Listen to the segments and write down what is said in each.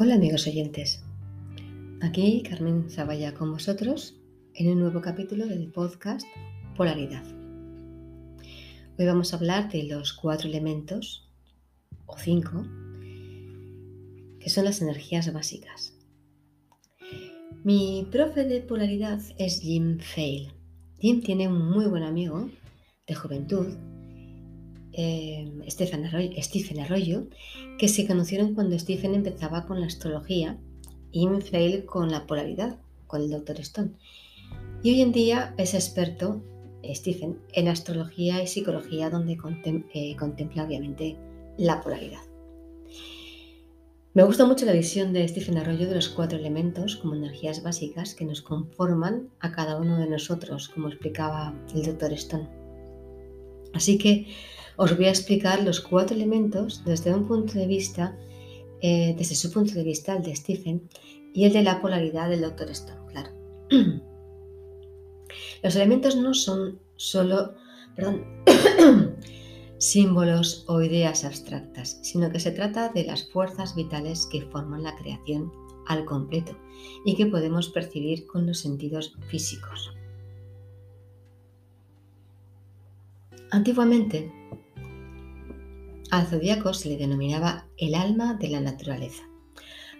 Hola amigos oyentes, aquí Carmen Zavalla con vosotros en un nuevo capítulo del podcast Polaridad. Hoy vamos a hablar de los cuatro elementos, o cinco, que son las energías básicas. Mi profe de polaridad es Jim Fail. Jim tiene un muy buen amigo de juventud eh, Stephen, Arroyo, que se conocieron cuando Stephen empezaba con la astrología y Fail con la polaridad, con el Dr. Stone. Y hoy en día es experto, Stephen, en astrología y psicología, donde eh, contempla obviamente la polaridad. Me gusta mucho la visión de Stephen Arroyo de los cuatro elementos como energías básicas que nos conforman a cada uno de nosotros, como explicaba el Dr. Stone. Así que os voy a explicar los cuatro elementos desde un punto de vista, eh, desde su punto de vista, el de Stephen, y el de la polaridad del Dr. Stone, claro. Los elementos no son solo, símbolos o ideas abstractas, sino que se trata de las fuerzas vitales que forman la creación al completo y que podemos percibir con los sentidos físicos. Antiguamente, al zodíaco se le denominaba el alma de la naturaleza.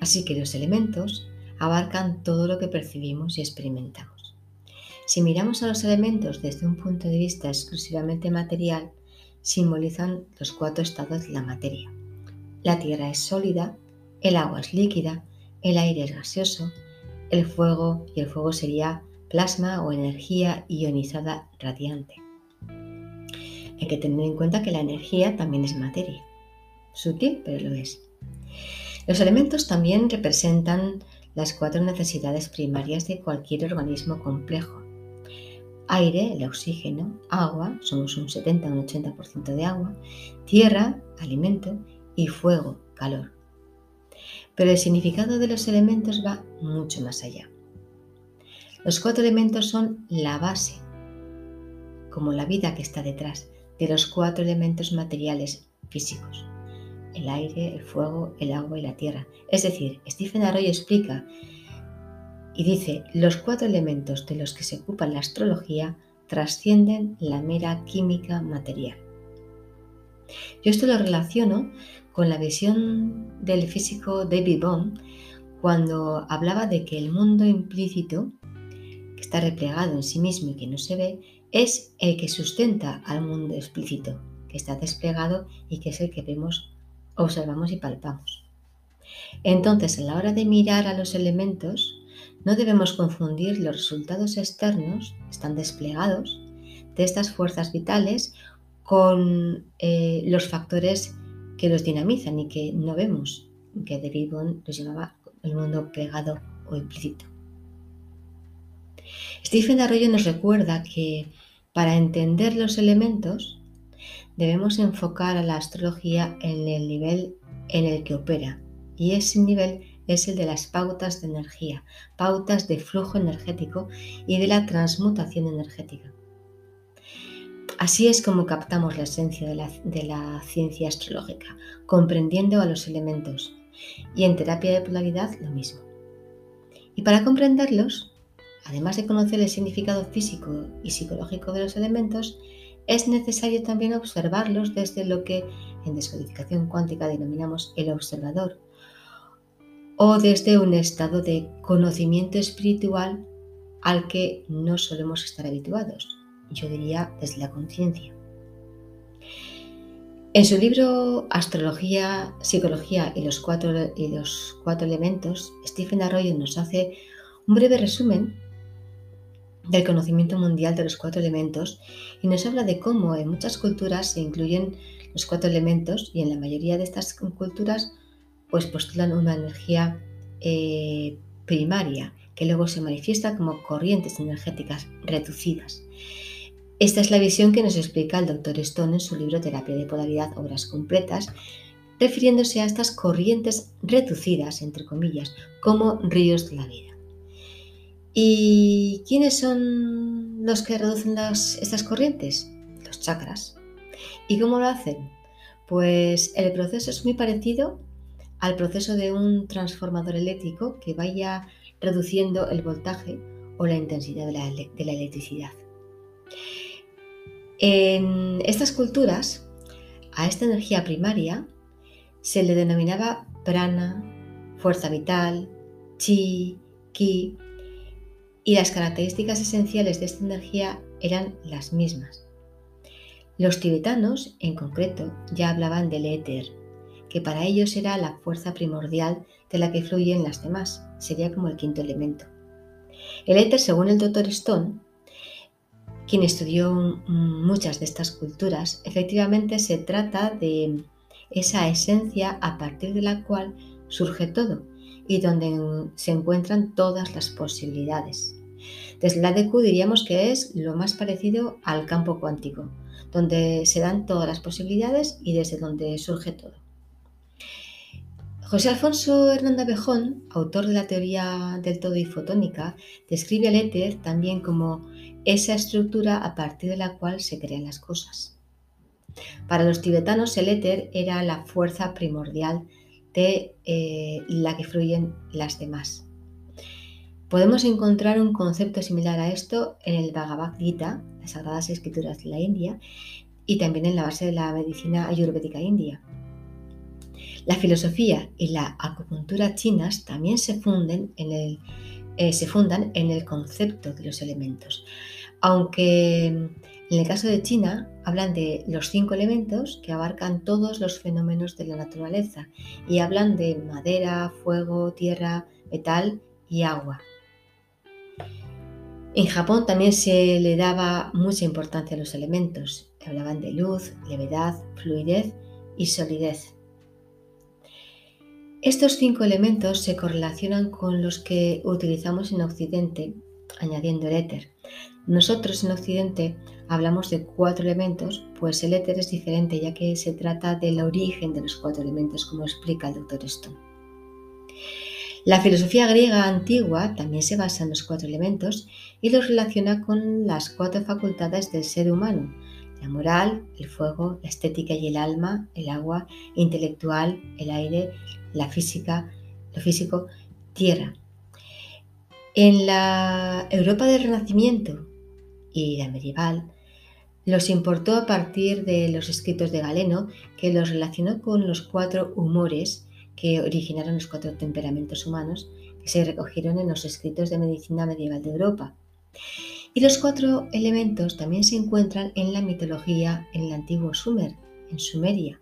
Así que los elementos abarcan todo lo que percibimos y experimentamos. Si miramos a los elementos desde un punto de vista exclusivamente material, simbolizan los cuatro estados de la materia. La tierra es sólida, el agua es líquida, el aire es gaseoso, el fuego y el fuego sería plasma o energía ionizada radiante. Hay que tener en cuenta que la energía también es materia. Sutil, pero lo es. Los elementos también representan las cuatro necesidades primarias de cualquier organismo complejo. Aire, el oxígeno, agua, somos un 70 o un 80% de agua, tierra, alimento y fuego, calor. Pero el significado de los elementos va mucho más allá. Los cuatro elementos son la base, como la vida que está detrás, de los cuatro elementos materiales físicos, el aire, el fuego, el agua y la tierra. Es decir, Stephen Arroyo explica y dice, los cuatro elementos de los que se ocupa la astrología trascienden la mera química material. Yo esto lo relaciono con la visión del físico David Bohm cuando hablaba de que el mundo implícito, que está replegado en sí mismo y que no se ve, es el que sustenta al mundo explícito, que está desplegado y que es el que vemos, observamos y palpamos. Entonces, a la hora de mirar a los elementos, no debemos confundir los resultados externos, están desplegados, de estas fuerzas vitales con eh, los factores que los dinamizan y que no vemos, que David Bond los llamaba el mundo plegado o implícito. Stephen Arroyo nos recuerda que para entender los elementos, debemos enfocar a la astrología en el nivel en el que opera, y ese nivel es el de las pautas de energía, pautas de flujo energético y de la transmutación energética. Así es como captamos la esencia de la, ciencia astrológica, comprendiendo a los elementos. Y en terapia de polaridad lo mismo. Y para comprenderlos, Además de conocer el significado físico y psicológico de los elementos, es necesario también observarlos desde lo que en descodificación cuántica denominamos el observador, o desde un estado de conocimiento espiritual al que no solemos estar habituados, yo diría desde la conciencia. En su libro Astrología, Psicología y los, cuatro, y los cuatro elementos, Stephen Arroyo nos hace un breve resumen del conocimiento mundial de los cuatro elementos y nos habla de cómo en muchas culturas se incluyen los cuatro elementos y en la mayoría de estas culturas pues postulan una energía eh, primaria que luego se manifiesta como corrientes energéticas reducidas. Esta es la visión que nos explica el Dr. Stone en su libro Terapia de Polaridad, Obras Completas, refiriéndose a estas corrientes reducidas, entre comillas, como ríos de la vida. ¿Y quiénes son los que reducen estas corrientes? Los chakras. ¿Y cómo lo hacen? Pues el proceso es muy parecido al proceso de un transformador eléctrico que vaya reduciendo el voltaje o la intensidad de la, electricidad. En estas culturas, a esta energía primaria se le denominaba prana, fuerza vital, chi, ki, y las características esenciales de esta energía eran las mismas. Los tibetanos, en concreto, ya hablaban del éter, que para ellos era la fuerza primordial de la que fluyen las demás, sería como el quinto elemento. El éter, según el doctor Stone, quien estudió muchas de estas culturas, efectivamente se trata de esa esencia a partir de la cual surge todo y donde se encuentran todas las posibilidades. Desde la DQ diríamos que es lo más parecido al campo cuántico, donde se dan todas las posibilidades y desde donde surge todo. José Alfonso Hernández Bejón, autor de la teoría del todo y fotónica, describe el éter también como esa estructura a partir de la cual se crean las cosas. Para los tibetanos el éter era la fuerza primordial de eh, la que fluyen las demás. Podemos encontrar un concepto similar a esto en el Bhagavad Gita, las Sagradas Escrituras de la India, y también en la base de la medicina ayurvédica india. La filosofía y la acupuntura chinas también se, funden en el, eh, se fundan en el concepto de los elementos, aunque en el caso de China hablan de los cinco elementos que abarcan todos los fenómenos de la naturaleza y hablan de madera, fuego, tierra, metal y agua. En Japón también se le daba mucha importancia a los elementos. Hablaban de luz, levedad, fluidez y solidez. Estos cinco elementos se correlacionan con los que utilizamos en Occidente, añadiendo el éter. Nosotros en Occidente hablamos de cuatro elementos, pues el éter es diferente ya que se trata del origen de los cuatro elementos, como explica el doctor Stone. La filosofía griega antigua también se basa en los cuatro elementos y los relaciona con las cuatro facultades del ser humano, la moral, el fuego, la estética y el alma, el agua, intelectual, el aire, la física, lo físico, tierra. En la Europa del Renacimiento y la medieval, los importó a partir de los escritos de Galeno, que los relacionó con los cuatro humores que originaron los cuatro temperamentos humanos que se recogieron en los escritos de medicina medieval de Europa. Y los cuatro elementos también se encuentran en la mitología en el antiguo Sumer, en Sumeria.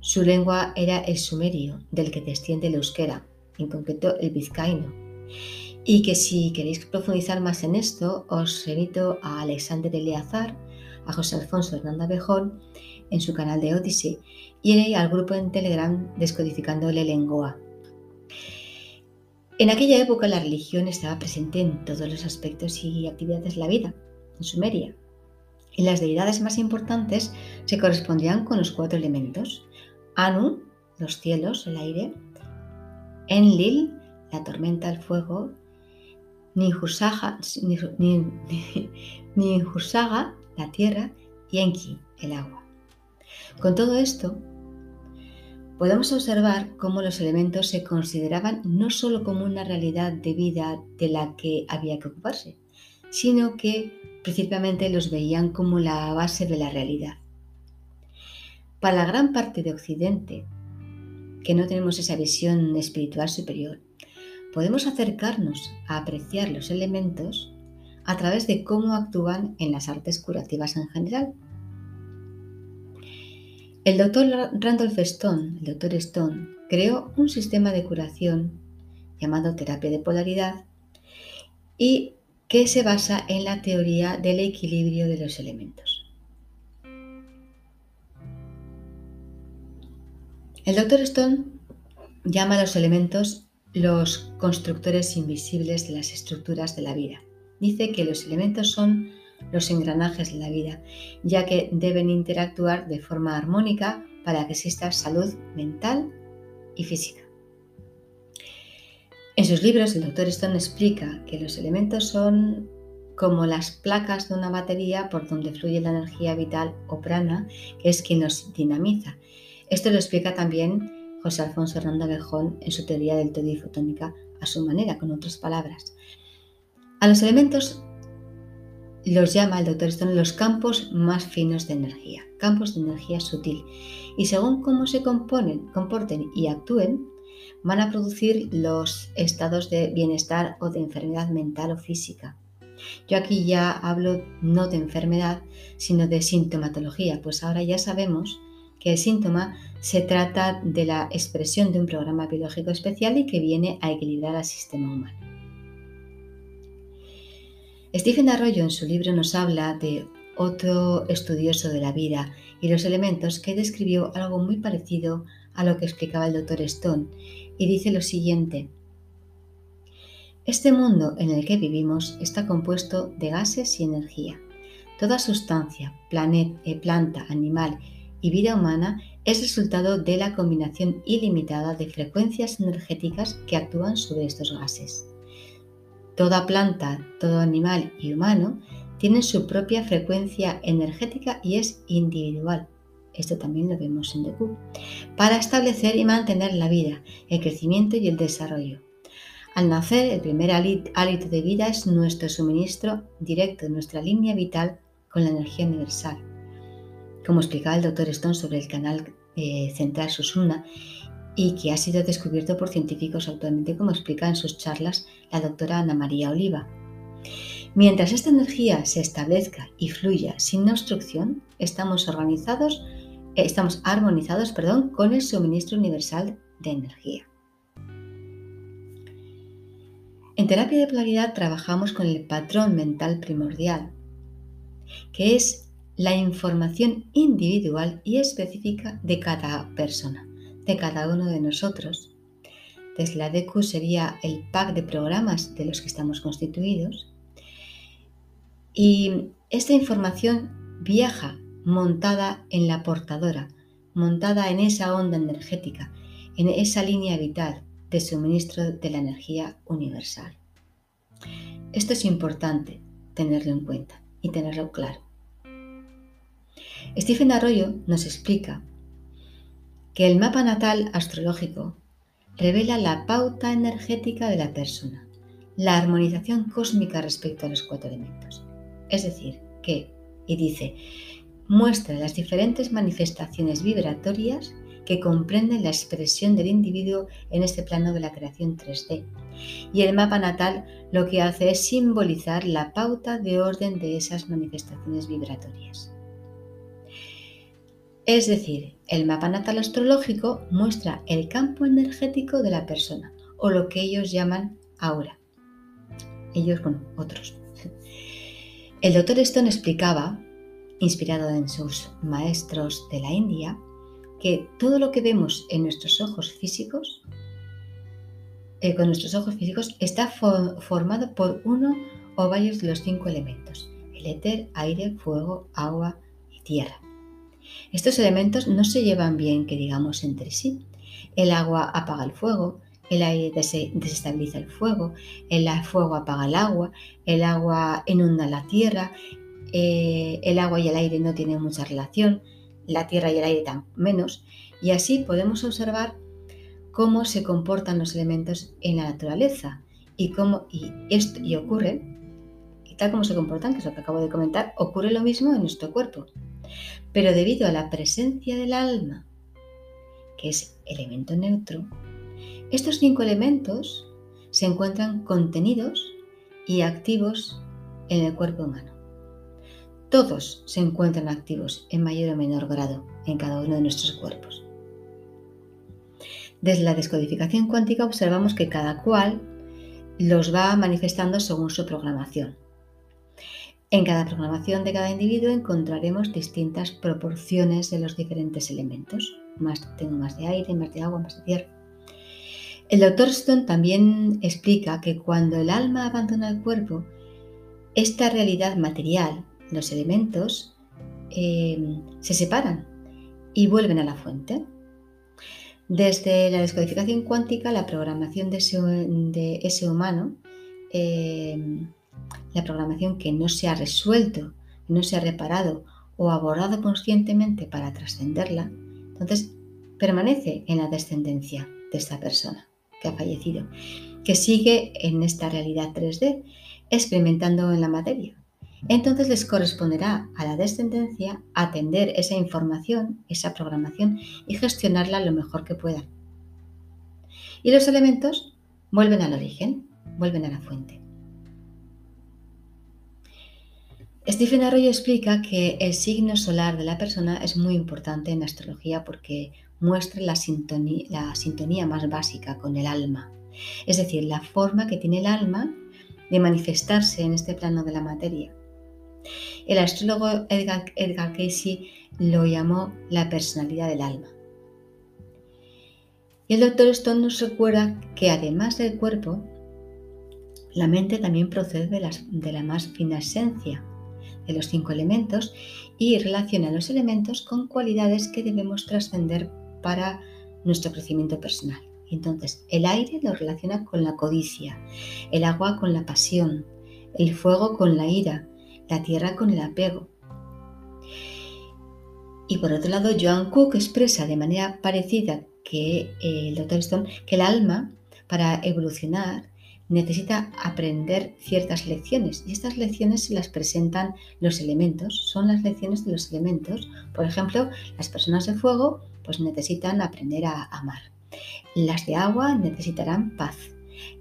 Su lengua era el sumerio, del que desciende el euskera, en concreto el vizcaíno y que si queréis profundizar más en esto, os remito a Alexander Eleazar, a José Alfonso Hernández Bejón en su canal de Odyssey y al grupo en Telegram Descodificando el Lengoa. En aquella época la religión estaba presente en todos los aspectos y actividades de la vida, en Sumeria. Y las deidades más importantes se correspondían con los cuatro elementos. Anu, los cielos, el aire. Enlil, la tormenta, el fuego Ninhusaga, la tierra, y Enki, el agua. Con todo esto, podemos observar cómo los elementos se consideraban no solo como una realidad de vida de la que había que ocuparse, sino que principalmente los veían como la base de la realidad. Para la gran parte de Occidente, que no tenemos esa visión espiritual superior, podemos acercarnos a apreciar los elementos a través de cómo actúan en las artes curativas en general. El doctor Randolph Stone, el doctor Stone, creó un sistema de curación llamado terapia de polaridad y que se basa en la teoría del equilibrio de los elementos. El doctor Stone llama a los elementos los constructores invisibles de las estructuras de la vida. Dice que los elementos son los engranajes de la vida, ya que deben interactuar de forma armónica para que exista salud mental y física. En sus libros, el doctor Stone explica que los elementos son como las placas de una batería por donde fluye la energía vital o prana, que es quien nos dinamiza. Esto lo explica también José Alfonso Hernández Bejón en su teoría del todo y fotónica a su manera, con otras palabras. A los elementos los llama el doctor Stone los campos más finos de energía, campos de energía sutil, y según cómo se componen, comporten y actúen, van a producir los estados de bienestar o de enfermedad mental o física. Yo aquí ya hablo no de enfermedad, sino de sintomatología, pues ahora ya sabemos que el síntoma se trata de la expresión de un programa biológico especial y que viene a equilibrar al sistema humano. Stephen Arroyo en su libro nos habla de otro estudioso de la vida y los elementos que describió algo muy parecido a lo que explicaba el doctor Stone y dice lo siguiente. Este mundo en el que vivimos está compuesto de gases y energía. Toda sustancia, planeta, eh, planta, animal y vida humana es resultado de la combinación ilimitada de frecuencias energéticas que actúan sobre estos gases. Toda planta, todo animal y humano tienen su propia frecuencia energética y es individual. Esto también lo vemos en Deku. Para establecer y mantener la vida, el crecimiento y el desarrollo. Al nacer, el primer hálito de vida es nuestro suministro directo nuestra línea vital con la energía universal. Como explicaba el doctor Stone sobre el canal eh, central Susuna y que ha sido descubierto por científicos actualmente, como explica en sus charlas la doctora Ana María Oliva. Mientras esta energía se establezca y fluya sin obstrucción, estamos organizados estamos armonizados perdón, con el suministro universal de energía. En terapia de polaridad trabajamos con el patrón mental primordial, que es la información individual y específica de cada persona, de cada uno de nosotros. Desde la DQ sería el pack de programas de los que estamos constituidos. Y esta información viaja montada en la portadora, montada en esa onda energética, en esa línea vital de suministro de la energía universal. Esto es importante tenerlo en cuenta y tenerlo claro. Stephen Arroyo nos explica que el mapa natal astrológico revela la pauta energética de la persona, la armonización cósmica respecto a los cuatro elementos. Es decir, que, y dice, muestra las diferentes manifestaciones vibratorias que comprenden la expresión del individuo en este plano de la creación 3D. Y el mapa natal lo que hace es simbolizar la pauta de orden de esas manifestaciones vibratorias. Es decir, el mapa natal astrológico muestra el campo energético de la persona, o lo que ellos llaman aura. Ellos, bueno, otros. El doctor Stone explicaba inspirado en sus maestros de la India, que todo lo que vemos en nuestros ojos físicos, eh, con nuestros ojos físicos, está formado por uno o varios de los cinco elementos, el éter, aire, fuego, agua y tierra. Estos elementos no se llevan bien, que digamos, entre sí. El agua apaga el fuego, el aire desestabiliza el fuego, el fuego apaga el agua, el agua inunda la tierra, eh, el agua y el aire no tienen mucha relación, la tierra y el aire tan menos, y así podemos observar cómo se comportan los elementos en la naturaleza y cómo y y ocurre y tal como se comportan, que es lo que acabo de comentar, ocurre lo mismo en nuestro cuerpo. Pero debido a la presencia del alma, que es elemento neutro, estos cinco elementos se encuentran contenidos y activos en el cuerpo humano. Todos se encuentran activos en mayor o menor grado en cada uno de nuestros cuerpos. Desde la descodificación cuántica observamos que cada cual los va manifestando según su programación. En cada programación de cada individuo encontraremos distintas proporciones de los diferentes elementos. Más, tengo más de aire, más de agua, más de tierra. El doctor Stone también explica que cuando el alma abandona el cuerpo, esta realidad material los elementos eh, se separan y vuelven a la fuente. Desde la descodificación cuántica, la programación de ese, humano, eh, la programación que no se ha resuelto, no se ha reparado o abordado conscientemente para trascenderla, entonces permanece en la descendencia de esta persona que ha fallecido, que sigue en esta realidad 3D, experimentando en la materia. Entonces les corresponderá a la descendencia atender esa información, esa programación y gestionarla lo mejor que puedan. Y los elementos vuelven al origen, vuelven a la fuente. Stephen Arroyo explica que el signo solar de la persona es muy importante en astrología porque muestra la sintonía, más básica con el alma, es decir, la forma que tiene el alma de manifestarse en este plano de la materia. El astrólogo Edgar, Edgar Casey lo llamó la personalidad del alma. Y el doctor Stone nos recuerda que además del cuerpo, la mente también procede de, de la más fina esencia de los cinco elementos y relaciona los elementos con cualidades que debemos trascender para nuestro crecimiento personal. Entonces, el aire lo relaciona con la codicia, el agua con la pasión, el fuego con la ira, la tierra con el apego. Y por otro lado, Joan Cook expresa de manera parecida que eh, el Dr. Stone que el alma, para evolucionar, necesita aprender ciertas lecciones y estas lecciones se las presentan los elementos, son las lecciones de los elementos. Por ejemplo, las personas de fuego pues necesitan aprender a amar. Las de agua necesitarán paz,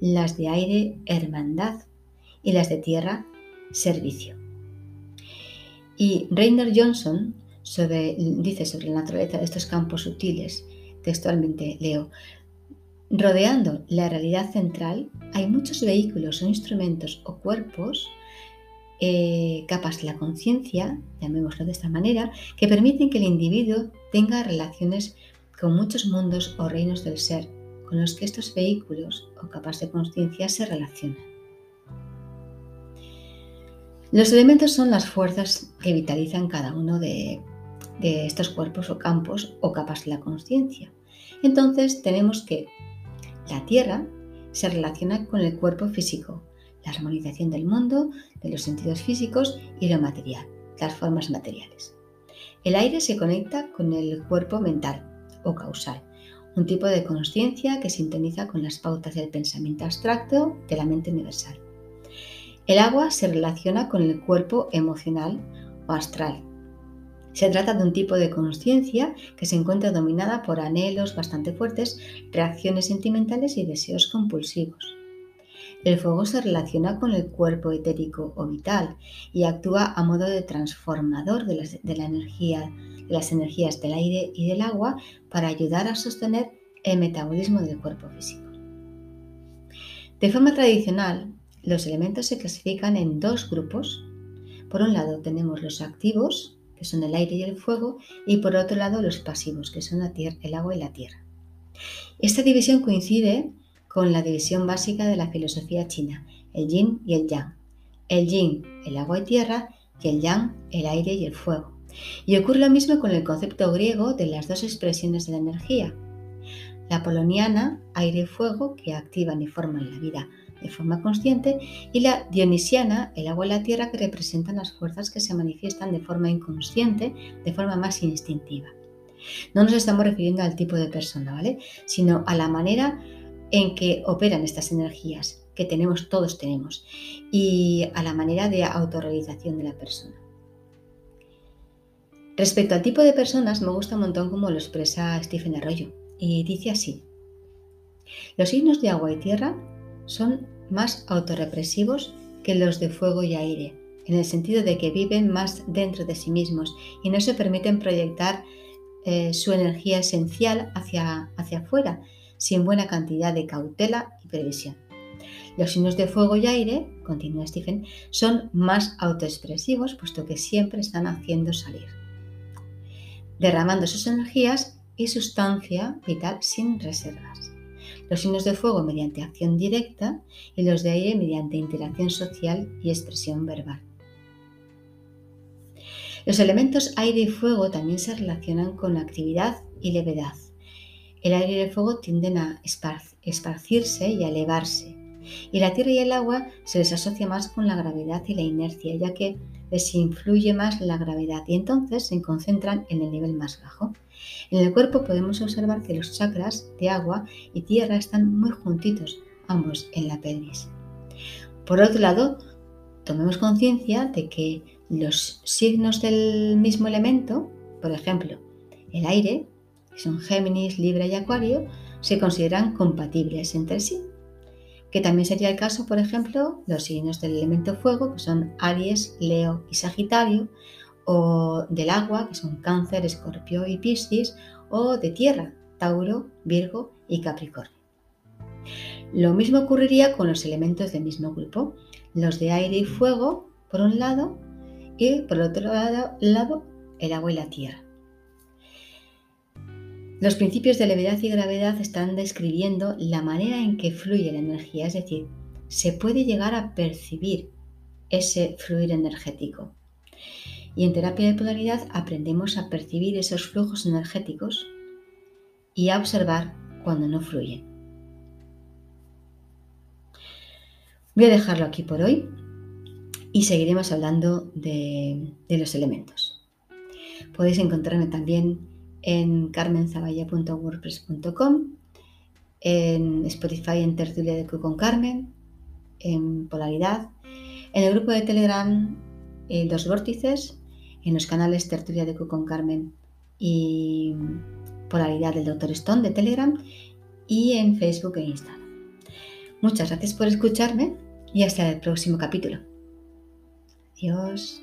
las de aire hermandad y las de tierra servicio. Y Rainer Johnson dice sobre la naturaleza de estos campos sutiles, textualmente leo, rodeando la realidad central hay muchos vehículos o instrumentos o cuerpos eh, capas de la conciencia, llamémoslo de esta manera, que permiten que el individuo tenga relaciones con muchos mundos o reinos del ser con los que estos vehículos o capas de conciencia se relacionan. Los elementos son las fuerzas que vitalizan cada uno de, de estos cuerpos o campos o capas de la conciencia. Entonces tenemos que la Tierra se relaciona con el cuerpo físico, la armonización del mundo, de los sentidos físicos y lo material, las formas materiales. El aire se conecta con el cuerpo mental o causal, un tipo de conciencia que sintoniza con las pautas del pensamiento abstracto de la mente universal. El agua se relaciona con el cuerpo emocional o astral. Se trata de un tipo de conciencia que se encuentra dominada por anhelos bastante fuertes, reacciones sentimentales y deseos compulsivos. El fuego se relaciona con el cuerpo etérico o vital y actúa a modo de transformador de, la energía, de las energías del aire y del agua para ayudar a sostener el metabolismo del cuerpo físico. De forma tradicional, los elementos se clasifican en dos grupos. Por un lado tenemos los activos, que son el aire y el fuego, y por otro lado los pasivos, que son la tierra, el agua y la tierra. Esta división coincide con la división básica de la filosofía china, el yin y el yang. El yin, el agua y tierra, y el yang, el aire y el fuego. Y ocurre lo mismo con el concepto griego de las dos expresiones de la energía. La poloniana, aire y fuego, que activan y forman la vida de forma consciente, y la dionisiana, el agua y la tierra, que representan las fuerzas que se manifiestan de forma inconsciente, de forma más instintiva. No nos estamos refiriendo al tipo de persona, ¿vale? Sino a la manera en que operan estas energías que tenemos, todos tenemos, y a la manera de autorrealización de la persona. Respecto al tipo de personas, me gusta un montón como lo expresa Stephen Arroyo, y dice así, los signos de agua y tierra son más autorrepresivos que los de fuego y aire, en el sentido de que viven más dentro de sí mismos y no se permiten proyectar eh, su energía esencial hacia, hacia afuera, sin buena cantidad de cautela y previsión. Los signos de fuego y aire, continúa Stephen, son más autoexpresivos puesto que siempre están haciendo salir, derramando sus energías y sustancia vital sin reservas. Los signos de fuego mediante acción directa y los de aire mediante interacción social y expresión verbal. Los elementos aire y fuego también se relacionan con actividad y levedad, el aire y el fuego tienden a esparcirse y a elevarse. Y la tierra y el agua se les asocia más con la gravedad y la inercia, ya que les influye más la gravedad y entonces se concentran en el nivel más bajo. En el cuerpo podemos observar que los chakras de agua y tierra están muy juntitos, ambos en la pelvis. Por otro lado, tomemos conciencia de que los signos del mismo elemento, por ejemplo, el aire, que son Géminis, Libra y Acuario, se consideran compatibles entre sí. Que también sería el caso, por ejemplo, los signos del elemento fuego, que son Aries, Leo y Sagitario, o del agua, que son Cáncer, Escorpio y Piscis, o de tierra, Tauro, Virgo y Capricornio. Lo mismo ocurriría con los elementos del mismo grupo, los de aire y fuego, por un lado, y por otro lado, el agua y la tierra. Los principios de levedad y gravedad están describiendo la manera en que fluye la energía, es decir, se puede llegar a percibir ese fluir energético. Y en terapia de polaridad aprendemos a percibir esos flujos energéticos y a observar cuando no fluyen. Voy a dejarlo aquí por hoy y seguiremos hablando de, los elementos. Podéis encontrarme también en carmenzaballa.wordpress.com, en Spotify en Tertulia de Q con Carmen, en Polaridad, en el grupo de Telegram eh, Dos Vórtices, en los canales Tertulia de Q con Carmen y Polaridad del Dr. Stone de Telegram y en Facebook e Instagram. Muchas gracias por escucharme y hasta el próximo capítulo. Adiós.